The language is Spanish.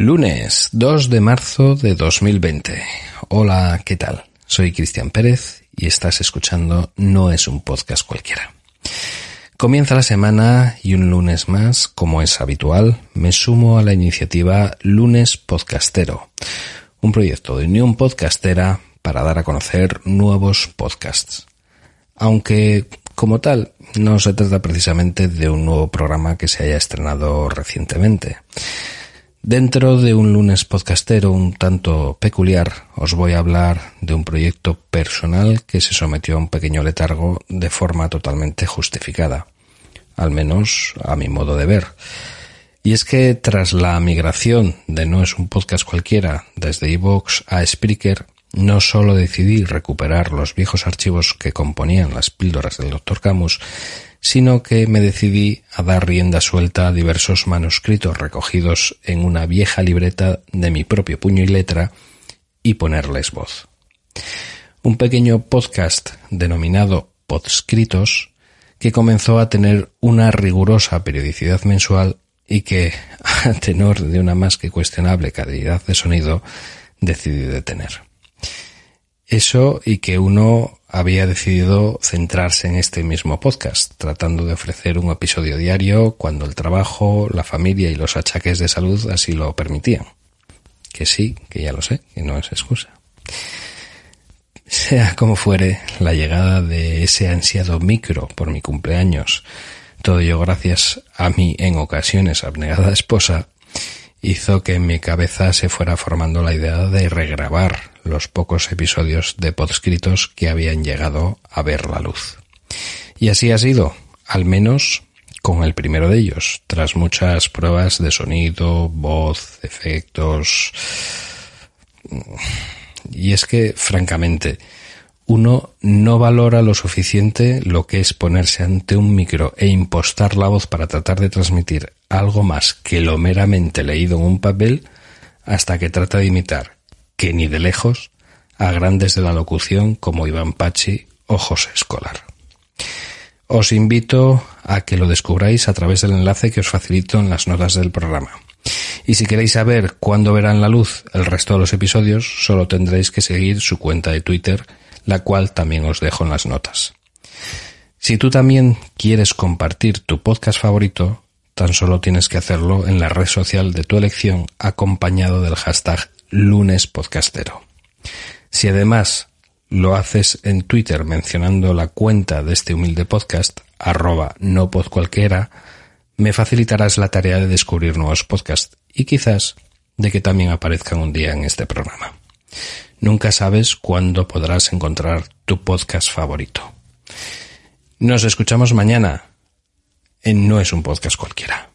Lunes 2 de marzo de 2020. Hola, ¿qué tal? Soy Cristian Pérez y estás escuchando No es un podcast cualquiera. Comienza la semana y un lunes más, como es habitual, me sumo a la iniciativa Lunes Podcastero, un proyecto de Unión Podcastera para dar a conocer nuevos podcasts. Aunque, como tal, no se trata precisamente de un nuevo programa que se haya estrenado recientemente. Dentro de un lunes podcastero un tanto peculiar, os voy a hablar de un proyecto personal que se sometió a un pequeño letargo de forma totalmente justificada, al menos a mi modo de ver. Y es que tras la migración de No es un podcast cualquiera desde iVoox a Spreaker, no solo decidí recuperar los viejos archivos que componían las píldoras del Dr. Camus, sino que me decidí a dar rienda suelta a diversos manuscritos recogidos en una vieja libreta de mi propio puño y letra y ponerles voz. Un pequeño podcast denominado Podscritos que comenzó a tener una rigurosa periodicidad mensual y que, a tenor de una más que cuestionable calidad de sonido, decidí detener. Eso y que uno había decidido centrarse en este mismo podcast, tratando de ofrecer un episodio diario cuando el trabajo, la familia y los achaques de salud así lo permitían. Que sí, que ya lo sé, que no es excusa. Sea como fuere, la llegada de ese ansiado micro por mi cumpleaños, todo ello gracias a mi en ocasiones abnegada esposa, hizo que en mi cabeza se fuera formando la idea de regrabar los pocos episodios de podscritos que habían llegado a ver la luz. Y así ha sido, al menos con el primero de ellos, tras muchas pruebas de sonido, voz, efectos. Y es que, francamente, uno no valora lo suficiente lo que es ponerse ante un micro e impostar la voz para tratar de transmitir algo más que lo meramente leído en un papel hasta que trata de imitar que ni de lejos a grandes de la locución como Iván Pachi o José Escolar. Os invito a que lo descubráis a través del enlace que os facilito en las notas del programa. Y si queréis saber cuándo verán la luz el resto de los episodios, solo tendréis que seguir su cuenta de Twitter, la cual también os dejo en las notas. Si tú también quieres compartir tu podcast favorito, tan solo tienes que hacerlo en la red social de tu elección acompañado del hashtag lunes podcastero. Si además lo haces en Twitter mencionando la cuenta de este humilde podcast, arroba no pod cualquiera, me facilitarás la tarea de descubrir nuevos podcasts y quizás de que también aparezcan un día en este programa. Nunca sabes cuándo podrás encontrar tu podcast favorito. Nos escuchamos mañana en No es un podcast cualquiera.